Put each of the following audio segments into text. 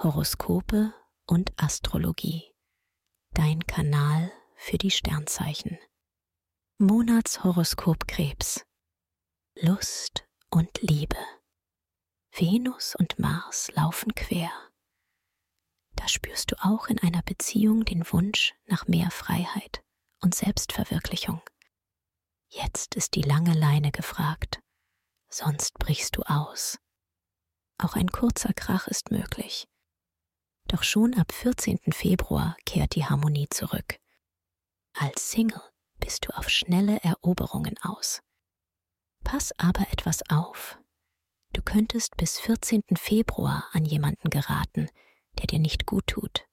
Horoskope und Astrologie. Dein Kanal für die Sternzeichen. Monatshoroskop Krebs. Lust und Liebe. Venus und Mars laufen quer. Da spürst du auch in einer Beziehung den Wunsch nach mehr Freiheit und Selbstverwirklichung. Jetzt ist die lange Leine gefragt, sonst brichst du aus. Auch ein kurzer Krach ist möglich. Doch schon ab 14. Februar kehrt die Harmonie zurück. Als Single bist du auf schnelle Eroberungen aus. Pass aber etwas auf. Du könntest bis 14. Februar an jemanden geraten, der dir nicht gut tut.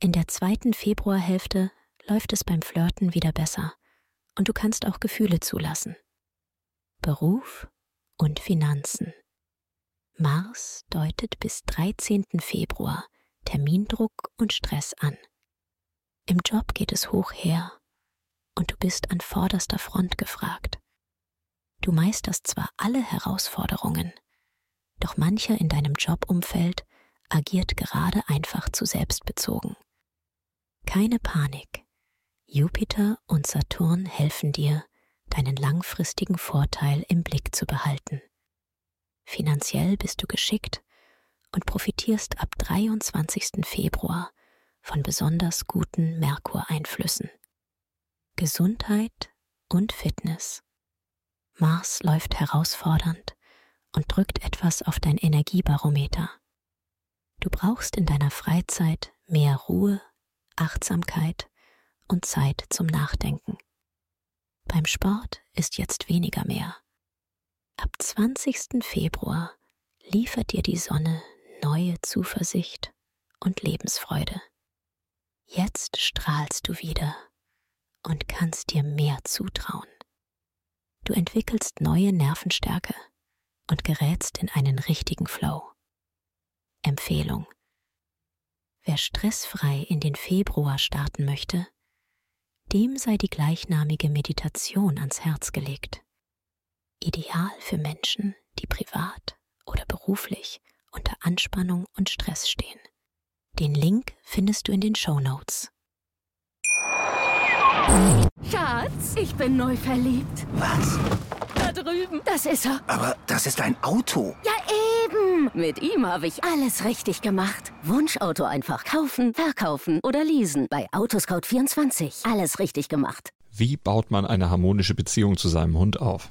In der zweiten Februarhälfte läuft es beim Flirten wieder besser und du kannst auch Gefühle zulassen. Beruf und Finanzen. Mars deutet bis 13. Februar Termindruck und Stress an. Im Job geht es hoch her und du bist an vorderster Front gefragt. Du meisterst zwar alle Herausforderungen, doch mancher in deinem Jobumfeld agiert gerade einfach zu selbstbezogen. Keine Panik. Jupiter und Saturn helfen dir, deinen langfristigen Vorteil im Blick zu behalten. Finanziell bist du geschickt und profitierst ab 23. Februar von besonders guten Merkureinflüssen. Gesundheit und Fitness. Mars läuft herausfordernd und drückt etwas auf dein Energiebarometer. Du brauchst in deiner Freizeit mehr Ruhe, Achtsamkeit und Zeit zum Nachdenken. Beim Sport ist jetzt weniger mehr. Ab 20. Februar liefert dir die Sonne neue Zuversicht und Lebensfreude. Jetzt strahlst du wieder und kannst dir mehr zutrauen. Du entwickelst neue Nervenstärke und gerätst in einen richtigen Flow. Empfehlung. Wer stressfrei in den Februar starten möchte, dem sei die gleichnamige Meditation ans Herz gelegt. Ideal für Menschen, die privat oder beruflich unter Anspannung und Stress stehen. Den Link findest du in den Show Notes. Schatz, ich bin neu verliebt. Was? Da drüben. Das ist er. Aber das ist ein Auto. Ja, eben. Mit ihm habe ich alles richtig gemacht. Wunschauto einfach kaufen, verkaufen oder leasen. Bei Autoscout24. Alles richtig gemacht. Wie baut man eine harmonische Beziehung zu seinem Hund auf?